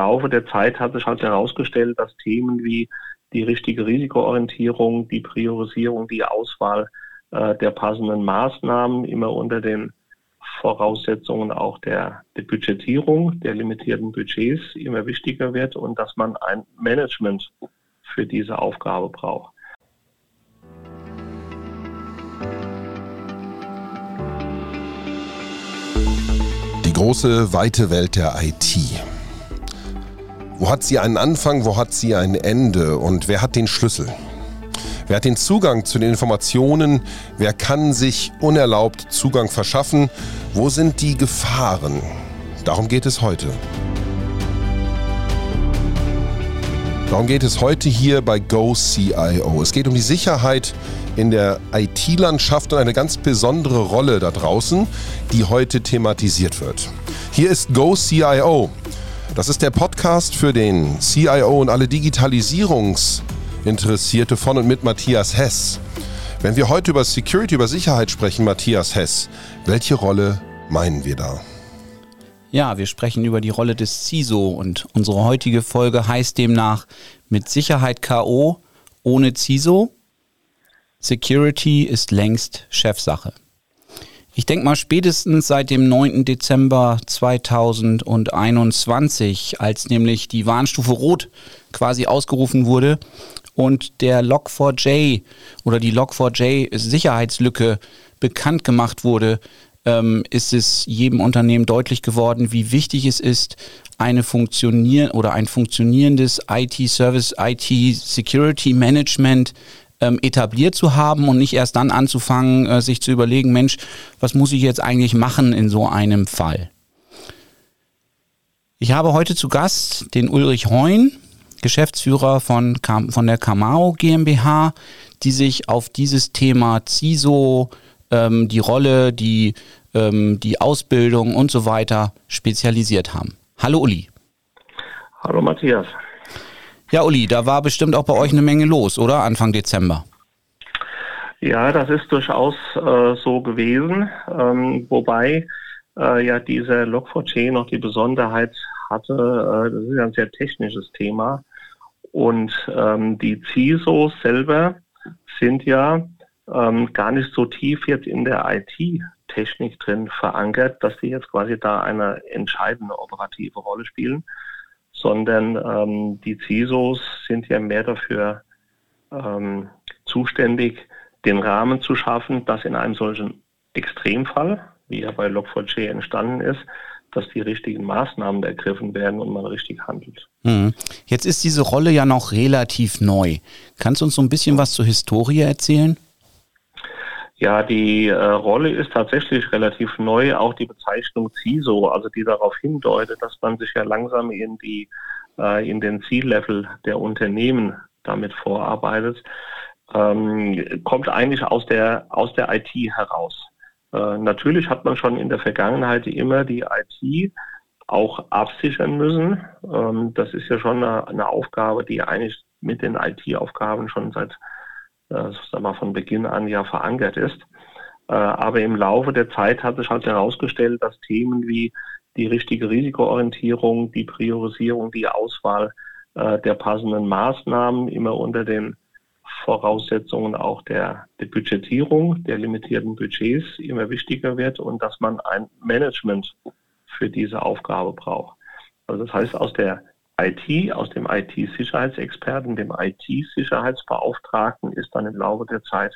Laufe der Zeit hat sich halt herausgestellt, dass Themen wie die richtige Risikoorientierung, die Priorisierung, die Auswahl äh, der passenden Maßnahmen immer unter den Voraussetzungen auch der, der Budgetierung, der limitierten Budgets immer wichtiger wird und dass man ein Management für diese Aufgabe braucht. Die große, weite Welt der IT. Wo hat sie einen Anfang, wo hat sie ein Ende und wer hat den Schlüssel? Wer hat den Zugang zu den Informationen? Wer kann sich unerlaubt Zugang verschaffen? Wo sind die Gefahren? Darum geht es heute. Darum geht es heute hier bei GoCIO. Es geht um die Sicherheit in der IT-Landschaft und eine ganz besondere Rolle da draußen, die heute thematisiert wird. Hier ist GoCIO. Das ist der Podcast für den CIO und alle Digitalisierungs- Interessierte von und mit Matthias Hess. Wenn wir heute über Security, über Sicherheit sprechen, Matthias Hess, welche Rolle meinen wir da? Ja, wir sprechen über die Rolle des CISO und unsere heutige Folge heißt demnach mit Sicherheit KO ohne CISO. Security ist längst Chefsache. Ich denke mal spätestens seit dem 9. Dezember 2021, als nämlich die Warnstufe Rot quasi ausgerufen wurde, und der Log4j oder die Log4j Sicherheitslücke bekannt gemacht wurde, ähm, ist es jedem Unternehmen deutlich geworden, wie wichtig es ist, eine funktionier oder ein funktionierendes IT-Service, IT-Security-Management ähm, etabliert zu haben und nicht erst dann anzufangen, äh, sich zu überlegen, Mensch, was muss ich jetzt eigentlich machen in so einem Fall? Ich habe heute zu Gast den Ulrich Heun. Geschäftsführer von, von der Kamau GmbH, die sich auf dieses Thema CISO, ähm, die Rolle, die, ähm, die Ausbildung und so weiter spezialisiert haben. Hallo Uli. Hallo Matthias. Ja, Uli, da war bestimmt auch bei euch eine Menge los, oder? Anfang Dezember. Ja, das ist durchaus äh, so gewesen, ähm, wobei äh, ja diese Log4j noch die Besonderheit hatte, äh, das ist ja ein sehr technisches Thema, und ähm, die CISOs selber sind ja ähm, gar nicht so tief jetzt in der IT-Technik drin verankert, dass die jetzt quasi da eine entscheidende operative Rolle spielen, sondern ähm, die CISOs sind ja mehr dafür ähm, zuständig, den Rahmen zu schaffen, dass in einem solchen Extremfall, wie er bei Log4j entstanden ist, dass die richtigen Maßnahmen ergriffen werden und man richtig handelt. Hm. Jetzt ist diese Rolle ja noch relativ neu. Kannst du uns so ein bisschen was zur Historie erzählen? Ja, die äh, Rolle ist tatsächlich relativ neu, auch die Bezeichnung CISO, also die darauf hindeutet, dass man sich ja langsam in die äh, in den Ziellevel der Unternehmen damit vorarbeitet, ähm, kommt eigentlich aus der aus der IT heraus. Äh, natürlich hat man schon in der Vergangenheit immer die IT auch absichern müssen. Ähm, das ist ja schon eine, eine, Aufgabe, die eigentlich mit den IT-Aufgaben schon seit äh, sag von Beginn an ja verankert ist. Äh, aber im Laufe der Zeit hat sich halt herausgestellt, dass Themen wie die richtige Risikoorientierung, die Priorisierung, die Auswahl äh, der passenden Maßnahmen immer unter den Voraussetzungen auch der, der Budgetierung, der limitierten Budgets immer wichtiger wird und dass man ein Management für diese Aufgabe braucht. Also das heißt, aus der IT, aus dem IT-Sicherheitsexperten, dem IT-Sicherheitsbeauftragten ist dann im Laufe der Zeit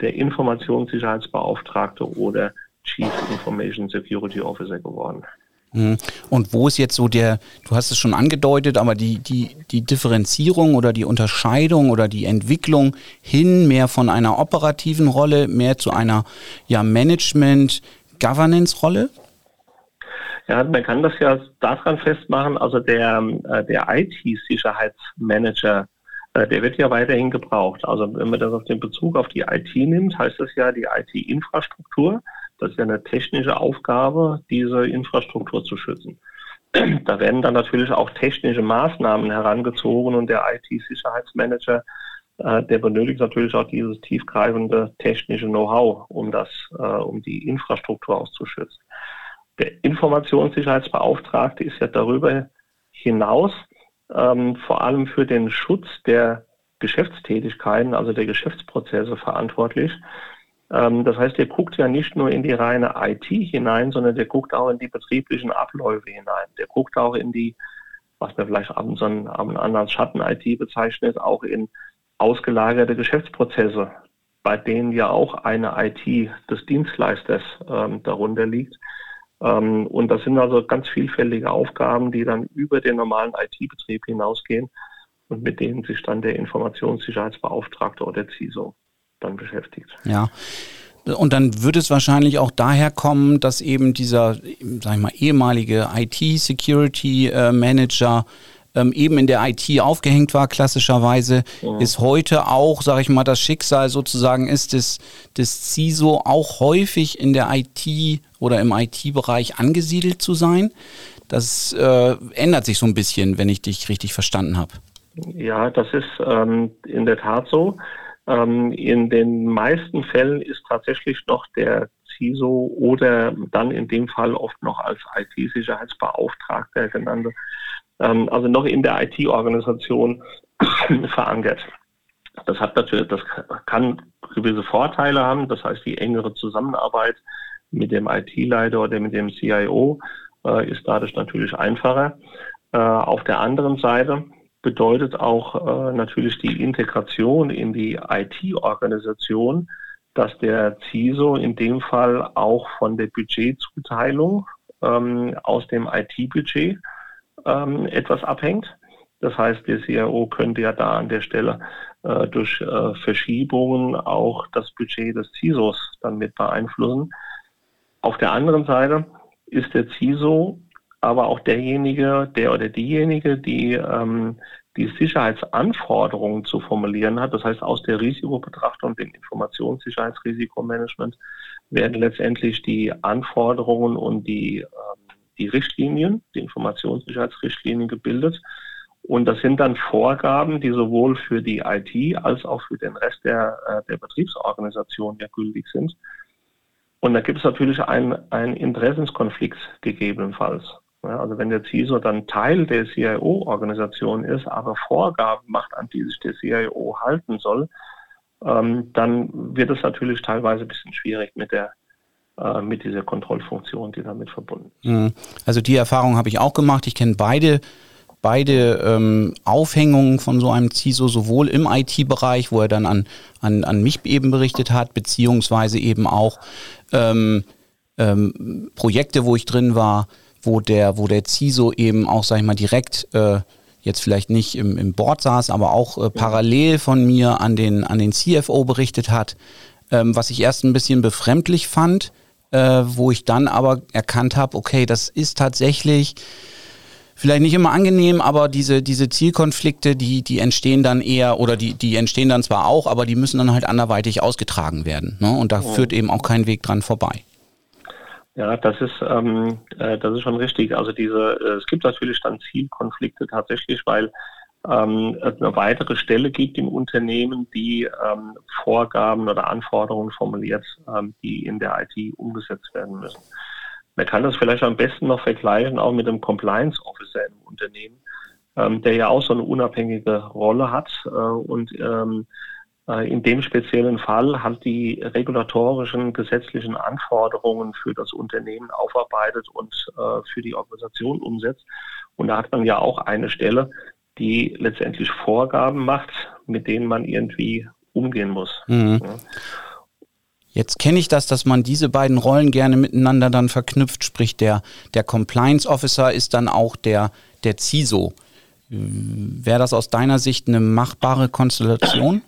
der Informationssicherheitsbeauftragte oder Chief Information Security Officer geworden. Mhm. Und wo ist jetzt so der, du hast es schon angedeutet, aber die, die, die Differenzierung oder die Unterscheidung oder die Entwicklung hin mehr von einer operativen Rolle, mehr zu einer ja, Management-Governance-Rolle? Ja, man kann das ja daran festmachen, also der, äh, der IT-Sicherheitsmanager, äh, der wird ja weiterhin gebraucht. Also wenn man das auf den Bezug auf die IT nimmt, heißt das ja die IT-Infrastruktur. Das ist ja eine technische Aufgabe, diese Infrastruktur zu schützen. Da werden dann natürlich auch technische Maßnahmen herangezogen und der IT-Sicherheitsmanager, äh, der benötigt natürlich auch dieses tiefgreifende technische Know-how, um das, um die Infrastruktur auszuschützen. Der Informationssicherheitsbeauftragte ist ja darüber hinaus ähm, vor allem für den Schutz der Geschäftstätigkeiten, also der Geschäftsprozesse verantwortlich. Ähm, das heißt, der guckt ja nicht nur in die reine IT hinein, sondern der guckt auch in die betrieblichen Abläufe hinein. Der guckt auch in die, was wir vielleicht abends so einen, anderen Schatten-IT bezeichnet, auch in ausgelagerte Geschäftsprozesse, bei denen ja auch eine IT des Dienstleisters ähm, darunter liegt. Ähm, und das sind also ganz vielfältige Aufgaben, die dann über den normalen IT-Betrieb hinausgehen und mit denen sich dann der Informationssicherheitsbeauftragte oder CISO dann beschäftigt. Ja. Und dann wird es wahrscheinlich auch daher kommen, dass eben dieser, sag ich mal, ehemalige IT-Security-Manager ähm, eben in der IT aufgehängt war, klassischerweise, ja. ist heute auch, sage ich mal, das Schicksal sozusagen ist des, des CISO auch häufig in der IT oder im IT-Bereich angesiedelt zu sein. Das äh, ändert sich so ein bisschen, wenn ich dich richtig verstanden habe. Ja, das ist ähm, in der Tat so. Ähm, in den meisten Fällen ist tatsächlich noch der CISO oder dann in dem Fall oft noch als IT-Sicherheitsbeauftragter genannte ähm, also noch in der IT-Organisation verankert. Das hat natürlich, das kann gewisse Vorteile haben. Das heißt, die engere Zusammenarbeit mit dem IT-Leiter oder mit dem CIO äh, ist dadurch natürlich einfacher. Äh, auf der anderen Seite bedeutet auch äh, natürlich die Integration in die IT-Organisation, dass der CISO in dem Fall auch von der Budgetzuteilung ähm, aus dem IT-Budget ähm, etwas abhängt. Das heißt, der CIO könnte ja da an der Stelle äh, durch äh, Verschiebungen auch das Budget des CISOs dann mit beeinflussen. Auf der anderen Seite ist der CISO aber auch derjenige, der oder diejenige, die ähm, die Sicherheitsanforderungen zu formulieren hat. Das heißt, aus der Risikobetrachtung, dem Informationssicherheitsrisikomanagement, werden letztendlich die Anforderungen und die ähm, die Richtlinien, die Informationssicherheitsrichtlinien gebildet. Und das sind dann Vorgaben, die sowohl für die IT als auch für den Rest der, äh, der Betriebsorganisation ja gültig sind. Und da gibt es natürlich einen, Interessenskonflikt gegebenenfalls. Ja, also wenn der CISO dann Teil der CIO-Organisation ist, aber Vorgaben macht, an die sich der CIO halten soll, ähm, dann wird es natürlich teilweise ein bisschen schwierig mit der mit dieser Kontrollfunktion, die damit verbunden ist. Mhm. Also die Erfahrung habe ich auch gemacht. Ich kenne beide beide ähm, Aufhängungen von so einem CISO, sowohl im IT-Bereich, wo er dann an, an, an mich eben berichtet hat, beziehungsweise eben auch ähm, ähm, Projekte, wo ich drin war, wo der, wo der CISO eben auch, sag ich mal, direkt äh, jetzt vielleicht nicht im, im Board saß, aber auch äh, parallel von mir an den, an den CFO berichtet hat, ähm, was ich erst ein bisschen befremdlich fand, äh, wo ich dann aber erkannt habe, okay, das ist tatsächlich vielleicht nicht immer angenehm, aber diese, diese Zielkonflikte, die, die entstehen dann eher, oder die, die entstehen dann zwar auch, aber die müssen dann halt anderweitig ausgetragen werden. Ne? Und da ja. führt eben auch kein Weg dran vorbei. Ja, das ist, ähm, äh, das ist schon richtig. Also diese, äh, es gibt natürlich dann Zielkonflikte tatsächlich, weil ähm, eine weitere Stelle gibt im Unternehmen, die ähm, Vorgaben oder Anforderungen formuliert, ähm, die in der IT umgesetzt werden müssen. Man kann das vielleicht am besten noch vergleichen, auch mit dem Compliance Officer im Unternehmen, ähm, der ja auch so eine unabhängige Rolle hat äh, und ähm, äh, in dem speziellen Fall hat die regulatorischen gesetzlichen Anforderungen für das Unternehmen aufarbeitet und äh, für die Organisation umsetzt. Und da hat man ja auch eine Stelle, die letztendlich Vorgaben macht, mit denen man irgendwie umgehen muss. Mhm. Ja. Jetzt kenne ich das, dass man diese beiden Rollen gerne miteinander dann verknüpft, sprich der, der Compliance Officer ist dann auch der, der CISO. Wäre das aus deiner Sicht eine machbare Konstellation?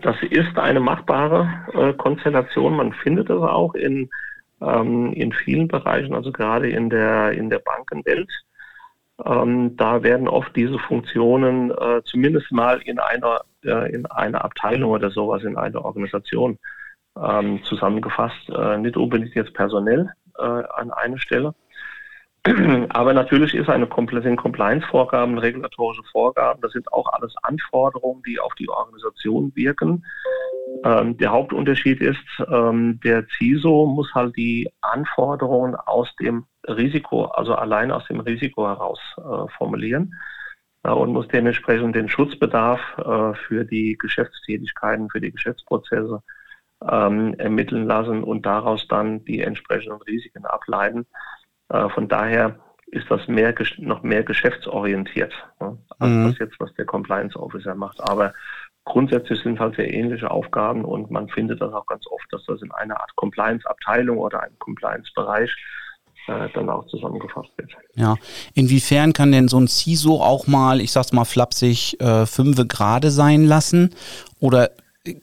Das ist eine machbare äh, Konstellation. Man findet es auch in, ähm, in vielen Bereichen, also gerade in der, in der Bankenwelt. Ähm, da werden oft diese Funktionen äh, zumindest mal in einer, äh, in einer Abteilung oder sowas, in einer Organisation ähm, zusammengefasst. Äh, nicht unbedingt jetzt personell äh, an einer Stelle. Aber natürlich ist eine sind Compliance-Vorgaben, regulatorische Vorgaben, das sind auch alles Anforderungen, die auf die Organisation wirken. Ähm, der Hauptunterschied ist, ähm, der CISO muss halt die Anforderungen aus dem Risiko, also allein aus dem Risiko heraus äh, formulieren äh, und muss dementsprechend den Schutzbedarf äh, für die Geschäftstätigkeiten, für die Geschäftsprozesse ähm, ermitteln lassen und daraus dann die entsprechenden Risiken ableiten. Äh, von daher ist das mehr, noch mehr geschäftsorientiert, ne, als mhm. das jetzt, was der Compliance Officer macht. Aber grundsätzlich sind halt sehr ähnliche Aufgaben und man findet das auch ganz oft, dass das in einer Art Compliance-Abteilung oder einem Compliance-Bereich äh, dann auch zusammengefasst wird. Ja, inwiefern kann denn so ein CISO auch mal, ich sag's mal flapsig, äh, fünfe Grade sein lassen? Oder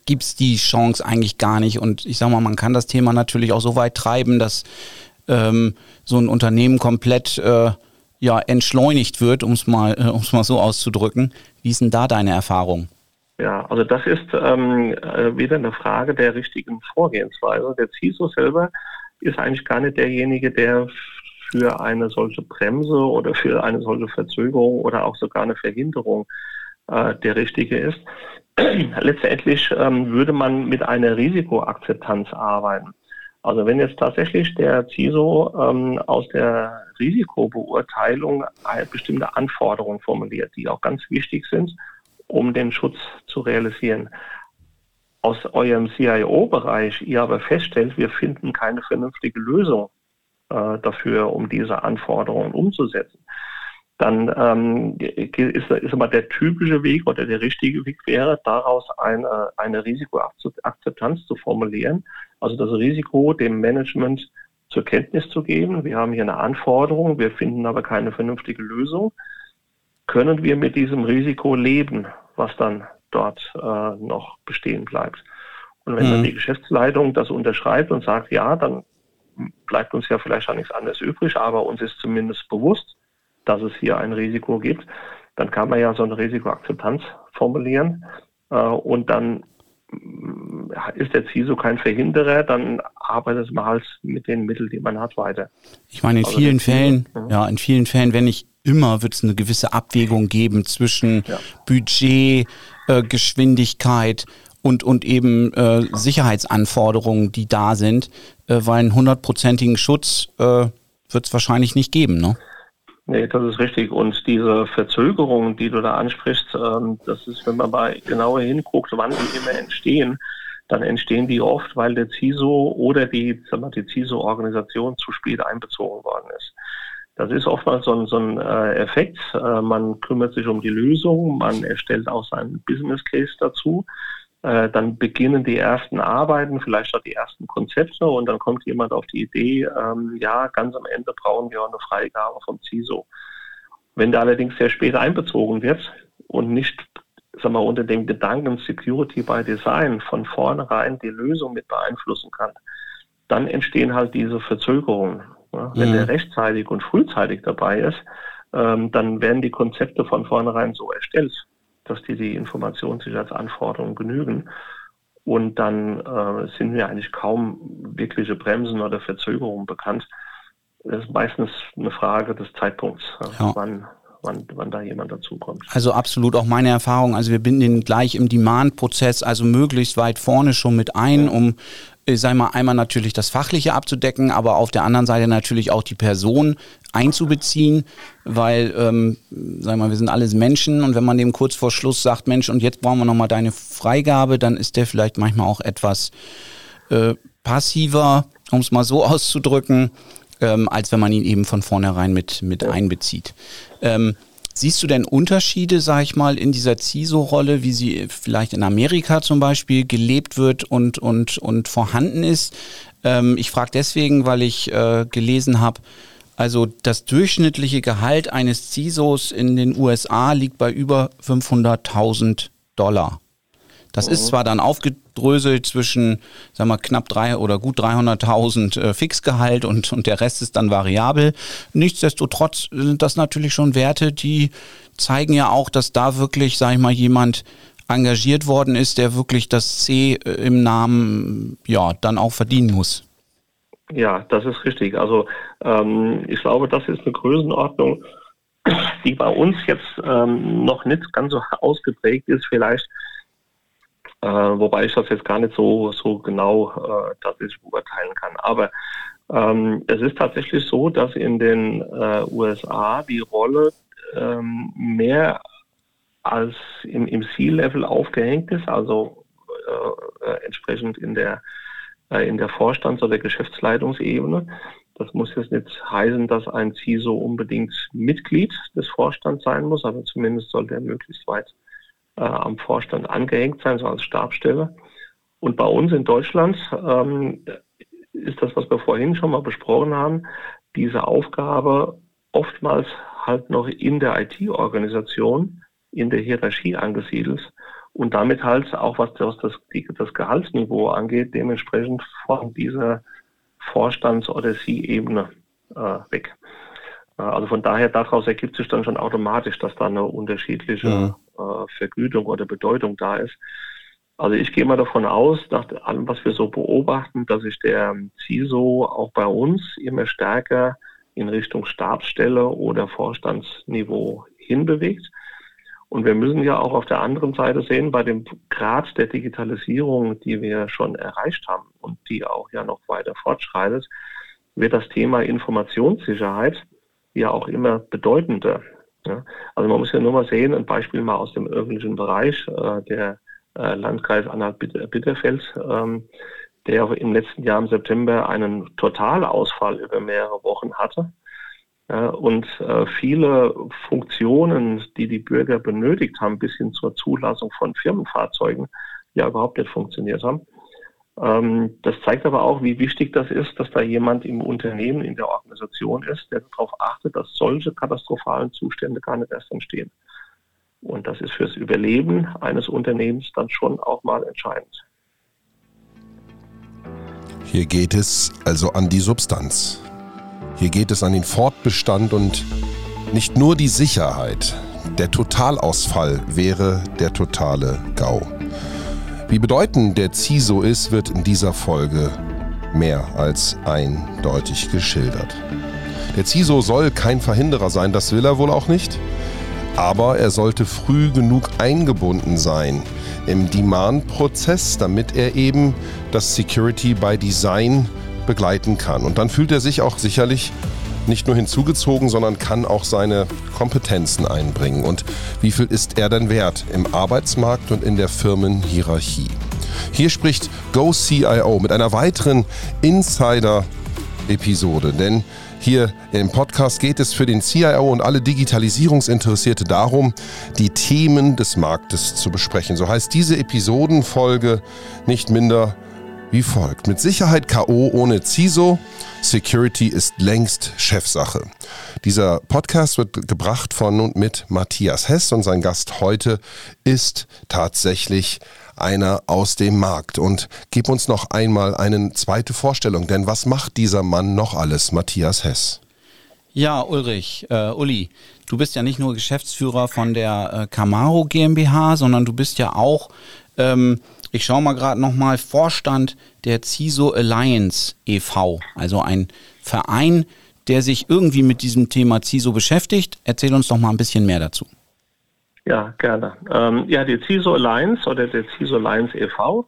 gibt es die Chance eigentlich gar nicht? Und ich sag mal, man kann das Thema natürlich auch so weit treiben, dass ähm, so ein Unternehmen komplett äh, ja, entschleunigt wird, um es mal, äh, mal so auszudrücken. Wie ist denn da deine Erfahrung? Ja, also das ist ähm, äh, wieder eine Frage der richtigen Vorgehensweise. Der CISO selber ist eigentlich gar nicht derjenige, der für eine solche Bremse oder für eine solche Verzögerung oder auch sogar eine Verhinderung äh, der richtige ist. Letztendlich ähm, würde man mit einer Risikoakzeptanz arbeiten. Also wenn jetzt tatsächlich der CISO ähm, aus der Risikobeurteilung bestimmte Anforderungen formuliert, die auch ganz wichtig sind, um den Schutz zu realisieren. Aus eurem CIO-Bereich ihr aber feststellt, wir finden keine vernünftige Lösung äh, dafür, um diese Anforderungen umzusetzen, dann ähm, ist, ist immer der typische Weg oder der richtige Weg wäre, daraus eine, eine Risikoakzeptanz zu formulieren, also das Risiko dem Management zur Kenntnis zu geben. Wir haben hier eine Anforderung, wir finden aber keine vernünftige Lösung. Können wir mit diesem Risiko leben, was dann dort äh, noch bestehen bleibt? Und wenn mhm. dann die Geschäftsleitung das unterschreibt und sagt, ja, dann bleibt uns ja vielleicht auch nichts anderes übrig, aber uns ist zumindest bewusst, dass es hier ein Risiko gibt, dann kann man ja so eine Risikoakzeptanz formulieren äh, und dann ist der CISO kein Verhinderer, dann arbeitet man halt mit den Mitteln, die man hat, weiter. Ich meine, in also vielen Fällen, ja. ja. in vielen Fällen, wenn nicht immer, wird es eine gewisse Abwägung geben zwischen ja. Budget, äh, Geschwindigkeit und, und eben äh, Sicherheitsanforderungen, die da sind, äh, weil einen hundertprozentigen Schutz äh, wird es wahrscheinlich nicht geben, ne? Nee, das ist richtig. Und diese Verzögerungen, die du da ansprichst, ähm, das ist, wenn man mal genauer hinguckt, wann die immer entstehen, dann entstehen die oft, weil der CISO oder die, sag mal, die CISO-Organisation zu spät einbezogen worden ist. Das ist oftmals so ein, so ein äh, Effekt. Äh, man kümmert sich um die Lösung, man erstellt auch seinen Business Case dazu. Äh, dann beginnen die ersten Arbeiten, vielleicht auch die ersten Konzepte und dann kommt jemand auf die Idee, ähm, ja, ganz am Ende brauchen wir auch eine Freigabe vom CISO. Wenn der allerdings sehr spät einbezogen wird und nicht sag mal, unter dem Gedanken Security by Design von vornherein die Lösung mit beeinflussen kann, dann entstehen halt diese Verzögerungen. Ja, wenn mhm. der rechtzeitig und frühzeitig dabei ist, ähm, dann werden die Konzepte von vornherein so erstellt, dass die die Informationssicherheitsanforderungen genügen. Und dann äh, sind mir eigentlich kaum wirkliche Bremsen oder Verzögerungen bekannt. Das ist meistens eine Frage des Zeitpunkts, ja. wann, wann, wann da jemand dazukommt. Also absolut auch meine Erfahrung. Also wir binden ihn gleich im Demand-Prozess, also möglichst weit vorne schon mit ein, um ich sag mal, einmal natürlich das Fachliche abzudecken, aber auf der anderen Seite natürlich auch die Person einzubeziehen, weil, ähm, sag mal, wir sind alles Menschen und wenn man dem kurz vor Schluss sagt, Mensch, und jetzt brauchen wir nochmal deine Freigabe, dann ist der vielleicht manchmal auch etwas äh, passiver, um es mal so auszudrücken, ähm, als wenn man ihn eben von vornherein mit, mit einbezieht. Ähm, Siehst du denn Unterschiede, sag ich mal, in dieser CISO-Rolle, wie sie vielleicht in Amerika zum Beispiel gelebt wird und, und, und vorhanden ist? Ähm, ich frage deswegen, weil ich äh, gelesen habe, also das durchschnittliche Gehalt eines CISOs in den USA liegt bei über 500.000 Dollar. Das oh. ist zwar dann aufgedröselt zwischen, sagen wir, knapp drei oder gut 300.000 äh, Fixgehalt und, und der Rest ist dann variabel. Nichtsdestotrotz sind das natürlich schon Werte, die zeigen ja auch, dass da wirklich, sag ich mal, jemand engagiert worden ist, der wirklich das C äh, im Namen ja dann auch verdienen muss. Ja, das ist richtig. Also ähm, ich glaube, das ist eine Größenordnung, die bei uns jetzt ähm, noch nicht ganz so ausgeprägt ist, vielleicht, äh, wobei ich das jetzt gar nicht so, so genau äh, tatsächlich beurteilen kann. Aber ähm, es ist tatsächlich so, dass in den äh, USA die Rolle ähm, mehr als im, im C-Level aufgehängt ist, also äh, äh, entsprechend in der, äh, in der Vorstands- oder Geschäftsleitungsebene. Das muss jetzt nicht heißen, dass ein CISO unbedingt Mitglied des Vorstands sein muss, aber zumindest sollte er möglichst weit äh, am Vorstand angehängt sein, so als Stabstelle. Und bei uns in Deutschland ähm, ist das, was wir vorhin schon mal besprochen haben, diese Aufgabe oftmals halt noch in der IT-Organisation, in der Hierarchie angesiedelt und damit halt auch, was das, das, das Gehaltsniveau angeht, dementsprechend von dieser Vorstands- oder C-Ebene äh, weg. Äh, also von daher, daraus ergibt sich dann schon automatisch, dass da eine unterschiedliche ja. Äh, Vergütung oder Bedeutung da ist. Also ich gehe mal davon aus, nach allem, was wir so beobachten, dass sich der CISO auch bei uns immer stärker in Richtung Stabsstelle oder Vorstandsniveau hinbewegt. Und wir müssen ja auch auf der anderen Seite sehen, bei dem Grad der Digitalisierung, die wir schon erreicht haben und die auch ja noch weiter fortschreitet, wird das Thema Informationssicherheit ja auch immer bedeutender. Ja, also man muss ja nur mal sehen, ein Beispiel mal aus dem öffentlichen Bereich, äh, der äh, Landkreis Anhalt-Bitterfeld, ähm, der im letzten Jahr im September einen Totalausfall über mehrere Wochen hatte ja, und äh, viele Funktionen, die die Bürger benötigt haben, bis hin zur Zulassung von Firmenfahrzeugen, ja überhaupt nicht funktioniert haben. Ähm, das zeigt aber auch, wie wichtig das ist, dass da jemand im Unternehmen, in der Organisation ist, der darauf achtet, dass solche katastrophalen Zustände gar nicht erst entstehen. Und das ist fürs Überleben eines Unternehmens dann schon auch mal entscheidend. Hier geht es also an die Substanz. Hier geht es an den Fortbestand und nicht nur die Sicherheit. Der Totalausfall wäre der totale GAU. Wie bedeutend der CISO ist, wird in dieser Folge mehr als eindeutig geschildert. Der CISO soll kein Verhinderer sein, das will er wohl auch nicht. Aber er sollte früh genug eingebunden sein im Demand-Prozess, damit er eben das Security by Design begleiten kann. Und dann fühlt er sich auch sicherlich nicht nur hinzugezogen, sondern kann auch seine Kompetenzen einbringen. Und wie viel ist er denn wert im Arbeitsmarkt und in der Firmenhierarchie? Hier spricht GoCIO mit einer weiteren Insider-Episode, denn hier im Podcast geht es für den CIO und alle Digitalisierungsinteressierte darum, die Themen des Marktes zu besprechen. So heißt diese Episodenfolge nicht minder wie folgt. Mit Sicherheit KO ohne CISO. Security ist längst Chefsache. Dieser Podcast wird gebracht von und mit Matthias Hess und sein Gast heute ist tatsächlich einer aus dem Markt. Und gib uns noch einmal eine zweite Vorstellung, denn was macht dieser Mann noch alles, Matthias Hess? Ja, Ulrich, äh, Uli, du bist ja nicht nur Geschäftsführer von der äh, Camaro GmbH, sondern du bist ja auch ähm, ich schaue mal gerade nochmal, Vorstand der CISO Alliance e.V., also ein Verein, der sich irgendwie mit diesem Thema CISO beschäftigt. Erzähl uns doch mal ein bisschen mehr dazu. Ja, gerne. Ähm, ja, die CISO Alliance oder der CISO Alliance e.V.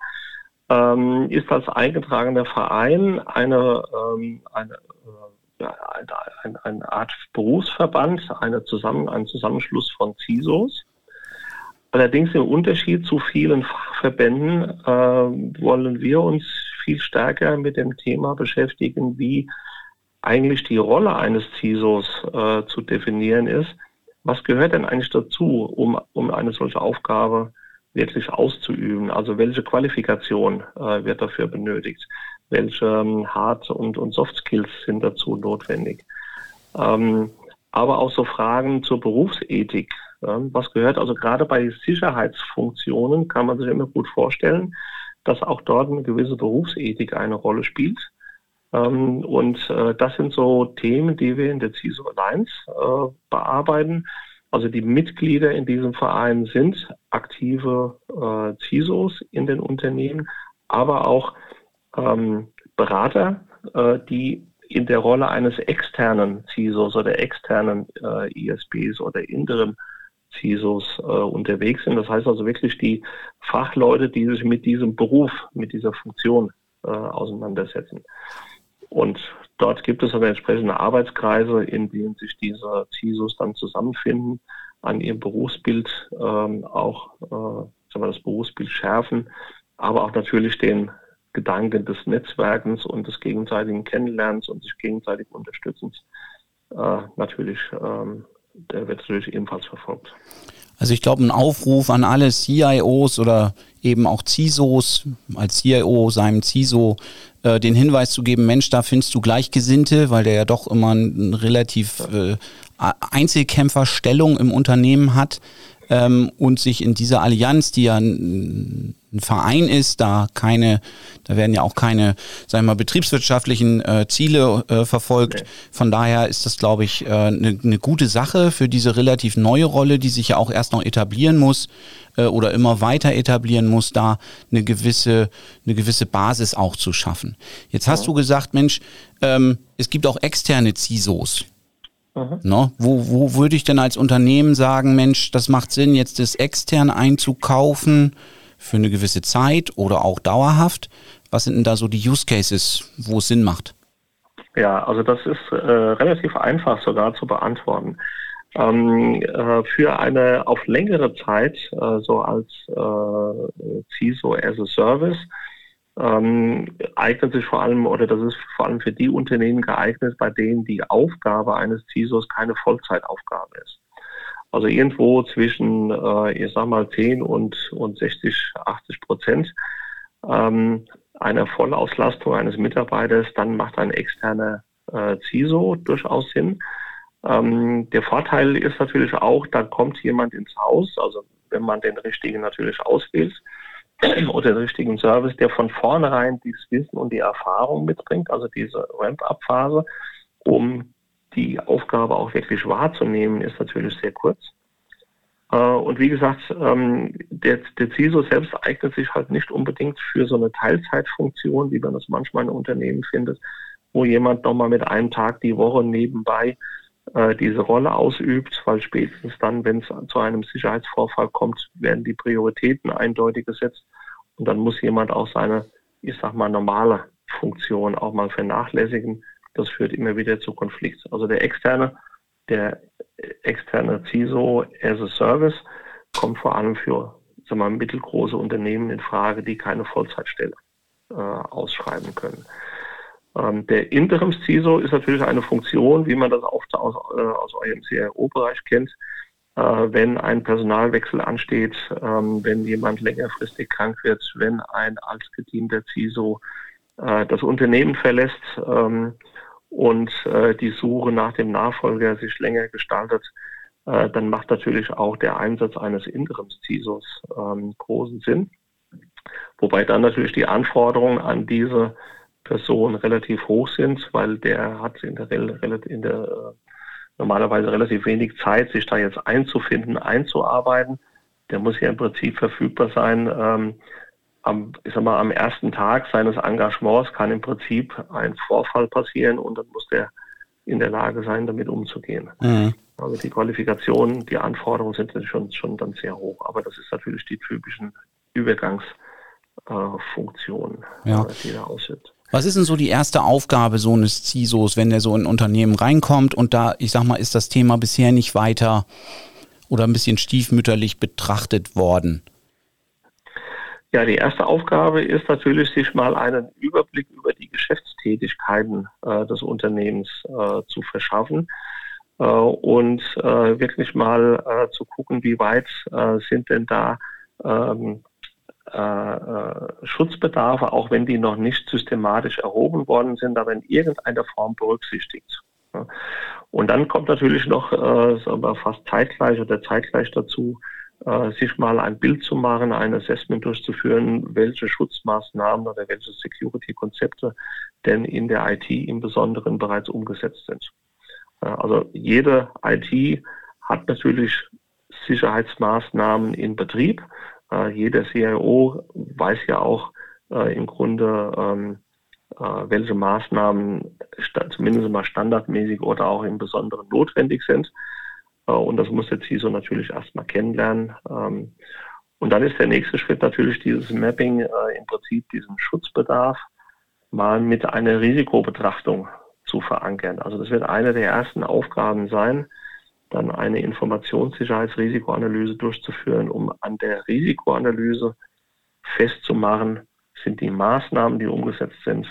Ähm, ist als eingetragener Verein eine, ähm, eine, äh, ja, eine, eine, Art Berufsverband, eine Zusammen, ein Zusammenschluss von CISOs Allerdings im Unterschied zu vielen Fachverbänden äh, wollen wir uns viel stärker mit dem Thema beschäftigen, wie eigentlich die Rolle eines CISOs äh, zu definieren ist. Was gehört denn eigentlich dazu, um, um eine solche Aufgabe wirklich auszuüben? Also welche Qualifikation äh, wird dafür benötigt? Welche ähm, Hard- und, und Soft Skills sind dazu notwendig? Ähm, aber auch so Fragen zur Berufsethik was gehört also gerade bei Sicherheitsfunktionen, kann man sich immer gut vorstellen, dass auch dort eine gewisse Berufsethik eine Rolle spielt. Ähm, und äh, das sind so Themen, die wir in der CISO Alliance äh, bearbeiten. Also die Mitglieder in diesem Verein sind aktive äh, CISOs in den Unternehmen, aber auch ähm, Berater die in der Rolle eines externen CISOs oder externen ISBs oder Interim CISOs äh, unterwegs sind. Das heißt also wirklich die Fachleute, die sich mit diesem Beruf, mit dieser Funktion äh, auseinandersetzen. Und dort gibt es aber entsprechende Arbeitskreise, in denen sich diese CISOs dann zusammenfinden, an ihrem Berufsbild ähm, auch äh, sagen wir, das Berufsbild schärfen, aber auch natürlich den Gedanken des Netzwerkens und des gegenseitigen Kennenlernens und sich gegenseitigen Unterstützens äh, natürlich, ähm, der wird natürlich ebenfalls verfolgt. Also ich glaube, ein Aufruf an alle CIOs oder eben auch CISOs, als CIO seinem CISO äh, den Hinweis zu geben, Mensch, da findest du Gleichgesinnte, weil der ja doch immer eine relativ äh, Einzelkämpferstellung im Unternehmen hat ähm, und sich in dieser Allianz, die ja ein, ein, Verein ist, da keine, da werden ja auch keine, sagen wir mal, betriebswirtschaftlichen äh, Ziele äh, verfolgt. Von daher ist das, glaube ich, eine äh, ne gute Sache für diese relativ neue Rolle, die sich ja auch erst noch etablieren muss äh, oder immer weiter etablieren muss, da eine gewisse, eine gewisse Basis auch zu schaffen. Jetzt hast ja. du gesagt, Mensch, ähm, es gibt auch externe CISOs. Mhm. No, wo, wo würde ich denn als Unternehmen sagen, Mensch, das macht Sinn, jetzt das extern einzukaufen für eine gewisse Zeit oder auch dauerhaft? Was sind denn da so die Use Cases, wo es Sinn macht? Ja, also das ist äh, relativ einfach sogar zu beantworten. Ähm, äh, für eine auf längere Zeit, äh, so als äh, CISO as a Service, ähm, eignet sich vor allem oder das ist vor allem für die Unternehmen geeignet, bei denen die Aufgabe eines CISOs keine Vollzeitaufgabe ist. Also irgendwo zwischen, äh, ich sag mal, 10 und, und 60, 80 Prozent ähm, einer Vollauslastung eines Mitarbeiters, dann macht ein externer äh, CISO durchaus Sinn. Ähm, der Vorteil ist natürlich auch, da kommt jemand ins Haus, also wenn man den richtigen natürlich auswählt, oder den richtigen Service, der von vornherein dieses Wissen und die Erfahrung mitbringt, also diese Ramp-up-Phase, um die Aufgabe auch wirklich wahrzunehmen, ist natürlich sehr kurz. Äh, und wie gesagt, ähm, der, der CISO selbst eignet sich halt nicht unbedingt für so eine Teilzeitfunktion, wie man das manchmal in Unternehmen findet, wo jemand nochmal mit einem Tag die Woche nebenbei äh, diese Rolle ausübt, weil spätestens dann, wenn es zu einem Sicherheitsvorfall kommt, werden die Prioritäten eindeutig gesetzt und dann muss jemand auch seine, ich sag mal, normale Funktion auch mal vernachlässigen. Das führt immer wieder zu Konflikt. Also der externe, der externe CISO as a Service kommt vor allem für sagen wir, mittelgroße Unternehmen in Frage, die keine Vollzeitstelle äh, ausschreiben können. Ähm, der Interims-CISO ist natürlich eine Funktion, wie man das oft aus, äh, aus eurem CIO-Bereich kennt, äh, wenn ein Personalwechsel ansteht, ähm, wenn jemand längerfristig krank wird, wenn ein altgedienter CISO äh, das Unternehmen verlässt ähm, und äh, die Suche nach dem Nachfolger sich länger gestaltet, äh, dann macht natürlich auch der Einsatz eines Interims-CISOs ähm, großen Sinn. Wobei dann natürlich die Anforderungen an diese Person relativ hoch sind, weil der hat in der, in der äh, normalerweise relativ wenig Zeit, sich da jetzt einzufinden, einzuarbeiten. Der muss ja im Prinzip verfügbar sein. Ähm, am, ich sag mal, am ersten Tag seines Engagements kann im Prinzip ein Vorfall passieren und dann muss der in der Lage sein, damit umzugehen. Mhm. Also die Qualifikationen, die Anforderungen sind schon, schon dann sehr hoch. Aber das ist natürlich die typischen Übergangsfunktionen, äh, ja. die da ausübt. Was ist denn so die erste Aufgabe so eines CISOs, wenn der so in ein Unternehmen reinkommt und da, ich sag mal, ist das Thema bisher nicht weiter oder ein bisschen stiefmütterlich betrachtet worden? Ja, die erste Aufgabe ist natürlich, sich mal einen Überblick über die Geschäftstätigkeiten äh, des Unternehmens äh, zu verschaffen äh, und äh, wirklich mal äh, zu gucken, wie weit äh, sind denn da ähm, äh, äh, Schutzbedarfe, auch wenn die noch nicht systematisch erhoben worden sind, aber in irgendeiner Form berücksichtigt. Und dann kommt natürlich noch äh, fast zeitgleich oder zeitgleich dazu, äh, sich mal ein Bild zu machen, ein Assessment durchzuführen, welche Schutzmaßnahmen oder welche Security-Konzepte denn in der IT im Besonderen bereits umgesetzt sind. Äh, also jede IT hat natürlich Sicherheitsmaßnahmen in Betrieb äh, jeder CIO weiß ja auch äh, im Grunde, ähm, welche Maßnahmen zumindest mal standardmäßig oder auch im Besonderen notwendig sind. Äh, und das muss der CISO natürlich erstmal kennenlernen. Ähm, und dann ist der nächste Schritt natürlich dieses Mapping, äh, im Prinzip diesen Schutzbedarf mal mit einer Risikobetrachtung zu verankern. Also das wird eine der ersten Aufgaben sein, dann eine Informationssicherheitsrisikoanalyse durchzuführen, um an der Risikoanalyse festzumachen, sind die Maßnahmen, die umgesetzt sind,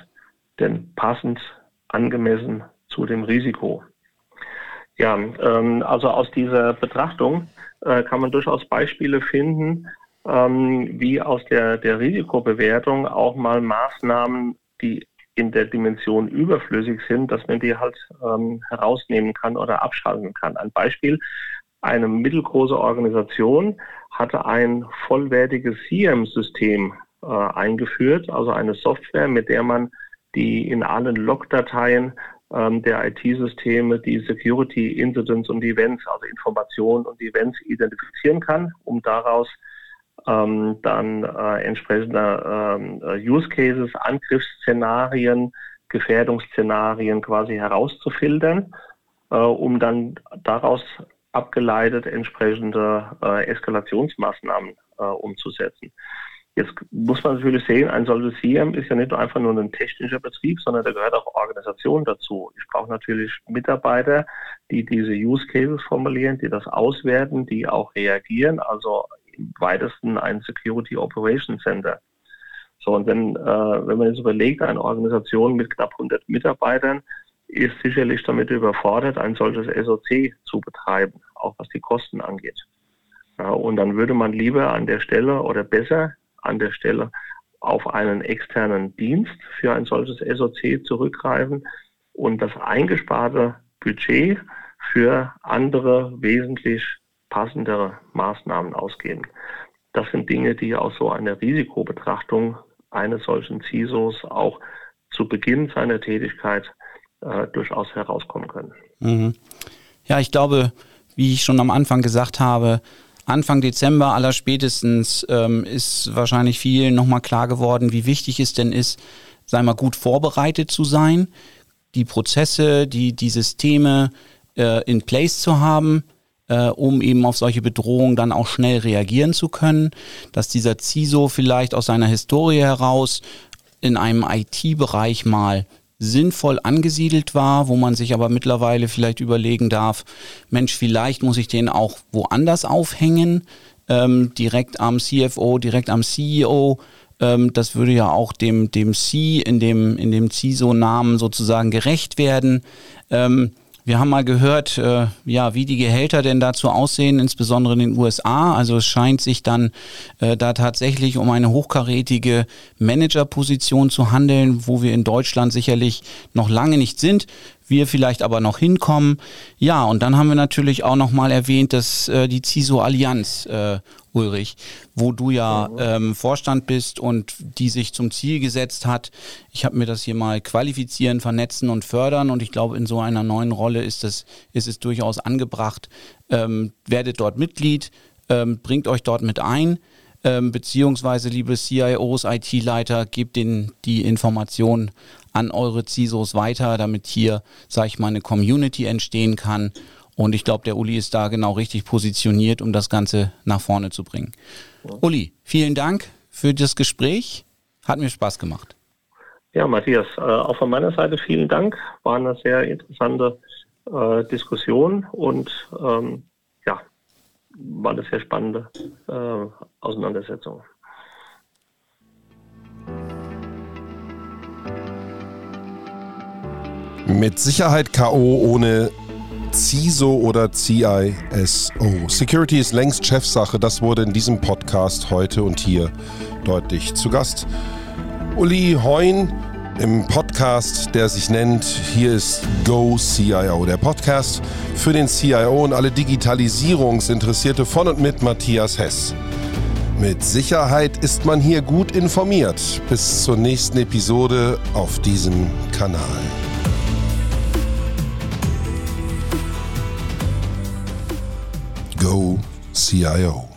denn passend, angemessen zu dem Risiko. Ja, ähm, also aus dieser Betrachtung äh, kann man durchaus Beispiele finden, ähm, wie aus der, der Risikobewertung auch mal Maßnahmen, die in der Dimension überflüssig sind, dass man die halt ähm, herausnehmen kann oder abschalten kann. Ein Beispiel, eine mittelgroße Organisation hatte ein vollwertiges CM-System äh, eingeführt, also eine Software, mit der man die in allen Logdateien ähm, der IT-Systeme die Security Incidents und Events, also Informationen und Events identifizieren kann, um daraus ähm, dann äh, entsprechende äh, Use Cases, Angriffsszenarien, Gefährdungsszenarien quasi herauszufiltern, äh, um dann daraus abgeleitet entsprechende äh, Eskalationsmaßnahmen äh, umzusetzen. Jetzt muss man natürlich sehen, ein solches CM ist ja nicht einfach nur ein technischer Betrieb, sondern da gehört auch Organisation dazu. Ich brauche natürlich Mitarbeiter, die diese Use Cases formulieren, die das auswerten, die auch reagieren, also weitesten ein Security Operation Center. So, und wenn, äh, wenn man jetzt überlegt, eine Organisation mit knapp 100 Mitarbeitern ist sicherlich damit überfordert, ein solches SOC zu betreiben, auch was die Kosten angeht. Ja, und dann würde man lieber an der Stelle oder besser an der Stelle auf einen externen Dienst für ein solches SOC zurückgreifen und das eingesparte Budget für andere wesentlich passendere Maßnahmen ausgeben. Das sind Dinge, die aus so einer Risikobetrachtung eines solchen CISOs auch zu Beginn seiner Tätigkeit äh, durchaus herauskommen können. Mhm. Ja, ich glaube, wie ich schon am Anfang gesagt habe, Anfang Dezember aller spätestens ähm, ist wahrscheinlich vielen nochmal klar geworden, wie wichtig es denn ist, sei mal gut vorbereitet zu sein, die Prozesse, die, die Systeme äh, in place zu haben, äh, um eben auf solche Bedrohungen dann auch schnell reagieren zu können, dass dieser CISO vielleicht aus seiner Historie heraus in einem IT-Bereich mal sinnvoll angesiedelt war, wo man sich aber mittlerweile vielleicht überlegen darf, Mensch, vielleicht muss ich den auch woanders aufhängen, ähm, direkt am CFO, direkt am CEO. Ähm, das würde ja auch dem, dem C in dem, in dem CISO-Namen sozusagen gerecht werden. Ähm, wir haben mal gehört, äh, ja, wie die Gehälter denn dazu aussehen, insbesondere in den USA. Also es scheint sich dann äh, da tatsächlich um eine hochkarätige Managerposition zu handeln, wo wir in Deutschland sicherlich noch lange nicht sind wir vielleicht aber noch hinkommen. Ja, und dann haben wir natürlich auch noch mal erwähnt, dass äh, die CISO Allianz, äh, Ulrich, wo du ja ähm, Vorstand bist und die sich zum Ziel gesetzt hat. Ich habe mir das hier mal qualifizieren, vernetzen und fördern und ich glaube, in so einer neuen Rolle ist es, ist es durchaus angebracht. Ähm, werdet dort Mitglied, ähm, bringt euch dort mit ein. Ähm, beziehungsweise, liebe CIOs, IT-Leiter, gebt den die Informationen an eure CISOs weiter, damit hier, sage ich mal, eine Community entstehen kann. Und ich glaube, der Uli ist da genau richtig positioniert, um das Ganze nach vorne zu bringen. Ja. Uli, vielen Dank für das Gespräch. Hat mir Spaß gemacht. Ja, Matthias, äh, auch von meiner Seite vielen Dank. War eine sehr interessante äh, Diskussion und ähm, ja, war eine sehr spannende äh, Auseinandersetzung. Mit Sicherheit K.O. ohne CISO oder CISO. Security ist längst Chefsache. Das wurde in diesem Podcast heute und hier deutlich zu Gast. Uli Heun im Podcast, der sich nennt Hier ist Go CIO, der Podcast für den CIO und alle Digitalisierungsinteressierte von und mit Matthias Hess. Mit Sicherheit ist man hier gut informiert. Bis zur nächsten Episode auf diesem Kanal. Go CIO.